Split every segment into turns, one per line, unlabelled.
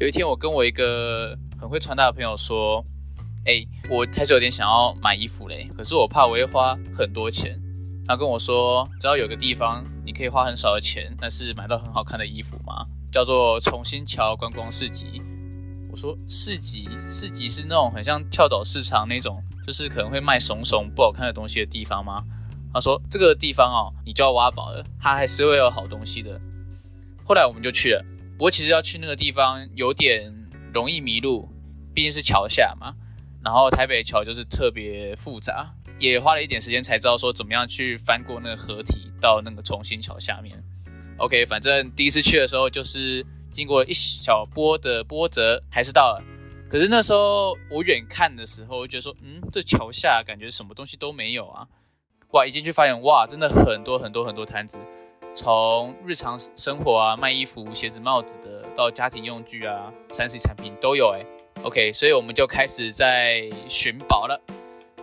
有一天，我跟我一个很会穿搭的朋友说：“哎，我开始有点想要买衣服嘞，可是我怕我会花很多钱。”他跟我说：“只要有个地方你可以花很少的钱，但是买到很好看的衣服吗？叫做重新桥观光市集。”我说：“市集，市集是那种很像跳蚤市场那种，就是可能会卖怂怂不好看的东西的地方吗？”他说：“这个地方哦，你就要挖宝了，它还是会有好东西的。”后来我们就去了。不过其实要去那个地方有点容易迷路，毕竟是桥下嘛。然后台北桥就是特别复杂，也花了一点时间才知道说怎么样去翻过那个河堤到那个重新桥下面。OK，反正第一次去的时候就是经过一小波的波折，还是到了。可是那时候我远看的时候，我觉得说，嗯，这桥下感觉什么东西都没有啊。哇，一进去发现，哇，真的很多很多很多摊子。从日常生活啊，卖衣服、鞋子、帽子的，到家庭用具啊，3C 产品都有哎。OK，所以我们就开始在寻宝了。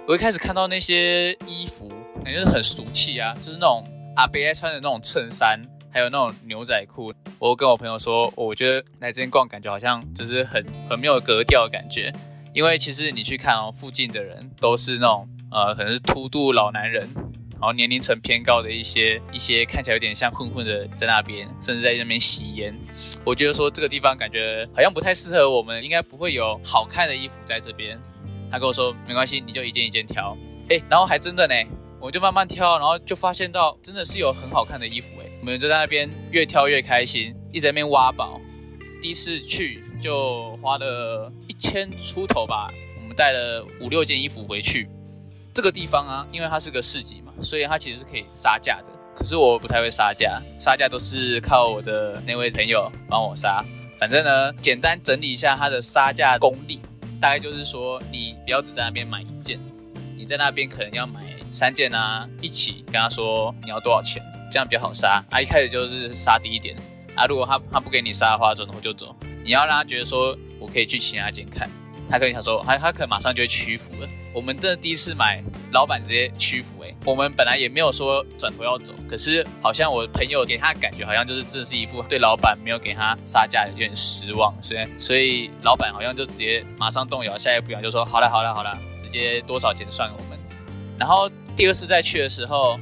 我一开始看到那些衣服，感觉是很俗气啊，就是那种阿伯爱穿的那种衬衫，还有那种牛仔裤。我跟我朋友说，我觉得来这边逛，感觉好像就是很很没有格调的感觉。因为其实你去看哦，附近的人都是那种呃，可能是秃度老男人。然后年龄层偏高的一些一些看起来有点像混混的在那边，甚至在那边吸烟。我觉得说这个地方感觉好像不太适合我们，应该不会有好看的衣服在这边。他跟我说没关系，你就一件一件挑。哎，然后还真的呢，我就慢慢挑，然后就发现到真的是有很好看的衣服哎。我们就在那边越挑越开心，一直在那边挖宝。第一次去就花了一千出头吧，我们带了五六件衣服回去。这个地方啊，因为它是个市集嘛，所以它其实是可以杀价的。可是我不太会杀价，杀价都是靠我的那位朋友帮我杀。反正呢，简单整理一下它的杀价功力，大概就是说，你不要只在那边买一件，你在那边可能要买三件啊，一起跟他说你要多少钱，这样比较好杀。啊，一开始就是杀低一点啊，如果他他不给你杀的话，走我就走。你要让他觉得说我可以去其他间看。他跟你说，他他可能马上就会屈服了。我们真的第一次买，老板直接屈服哎。我们本来也没有说转头要走，可是好像我朋友给他的感觉，好像就是这是一副对老板没有给他杀价，有点失望，所以所以老板好像就直接马上动摇，下一步讲就说好了好了好了，直接多少钱算我们。然后第二次再去的时候，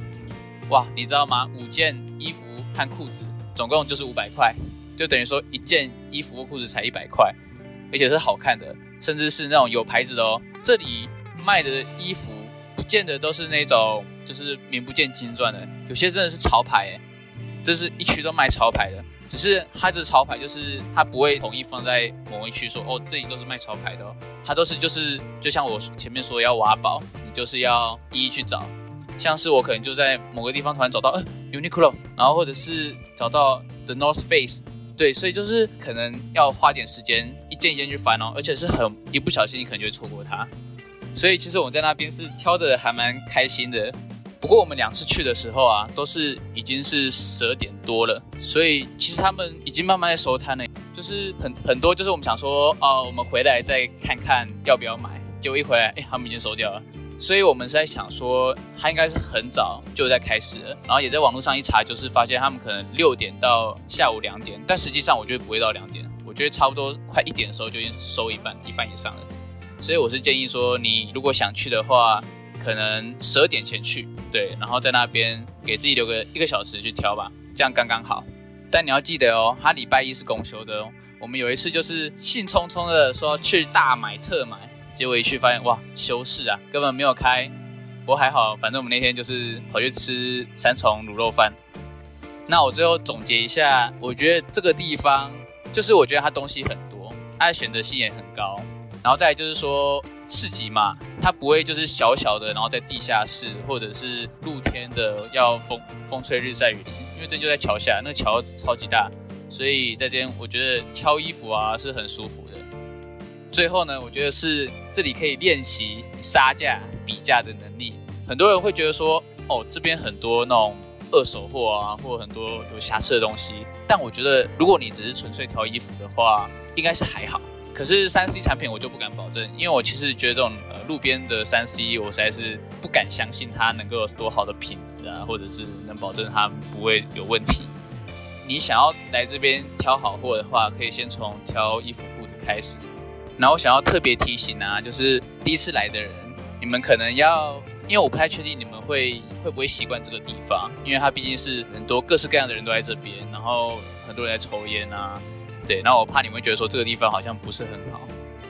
哇，你知道吗？五件衣服和裤子总共就是五百块，就等于说一件衣服或裤子才一百块，而且是好看的。甚至是那种有牌子的哦，这里卖的衣服不见得都是那种就是名不见经传的，有些真的是潮牌诶，这是一区都卖潮牌的，只是它这潮牌就是它不会统一放在某一区说哦，这里都是卖潮牌的哦，它都是就是就像我前面说要挖宝，你就是要一一去找，像是我可能就在某个地方突然找到，呃，Uniqlo，然后或者是找到 The North Face。对，所以就是可能要花点时间一件一件去翻哦，而且是很一不小心你可能就会错过它。所以其实我们在那边是挑的还蛮开心的。不过我们两次去的时候啊，都是已经是十二点多了，所以其实他们已经慢慢在收摊了，就是很很多就是我们想说哦，我们回来再看看要不要买，结果一回来，哎，他们已经收掉了。所以我们是在想说，他应该是很早就在开始了，然后也在网络上一查，就是发现他们可能六点到下午两点，但实际上我觉得不会到两点，我觉得差不多快一点的时候就已经收一半，一半以上了。所以我是建议说，你如果想去的话，可能十二点前去，对，然后在那边给自己留个一个小时去挑吧，这样刚刚好。但你要记得哦，他礼拜一是公休的哦。我们有一次就是兴冲冲的说去大买特买。结果一去发现，哇，休市啊，根本没有开。不过还好，反正我们那天就是跑去吃三重卤肉饭。那我最后总结一下，我觉得这个地方就是我觉得它东西很多，它的选择性也很高。然后再就是说市集嘛，它不会就是小小的，然后在地下室或者是露天的，要风风吹日晒雨淋，因为这就在桥下，那桥超级大，所以在这边我觉得挑衣服啊是很舒服的。最后呢，我觉得是这里可以练习杀价比价的能力。很多人会觉得说，哦，这边很多那种二手货啊，或很多有瑕疵的东西。但我觉得，如果你只是纯粹挑衣服的话，应该是还好。可是三 C 产品我就不敢保证，因为我其实觉得这种呃路边的三 C，我实在是不敢相信它能够有多好的品质啊，或者是能保证它不会有问题。你想要来这边挑好货的话，可以先从挑衣服裤子开始。然后想要特别提醒啊，就是第一次来的人，你们可能要，因为我不太确定你们会会不会习惯这个地方，因为它毕竟是很多各式各样的人都在这边，然后很多人在抽烟啊，对，然后我怕你们会觉得说这个地方好像不是很好。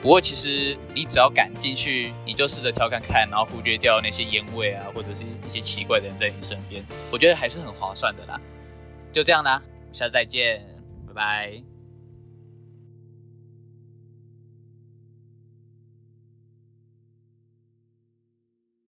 不过其实你只要敢进去，你就试着挑看看，然后忽略掉那些烟味啊，或者是一些奇怪的人在你身边，我觉得还是很划算的啦。就这样啦，下次再见，拜拜。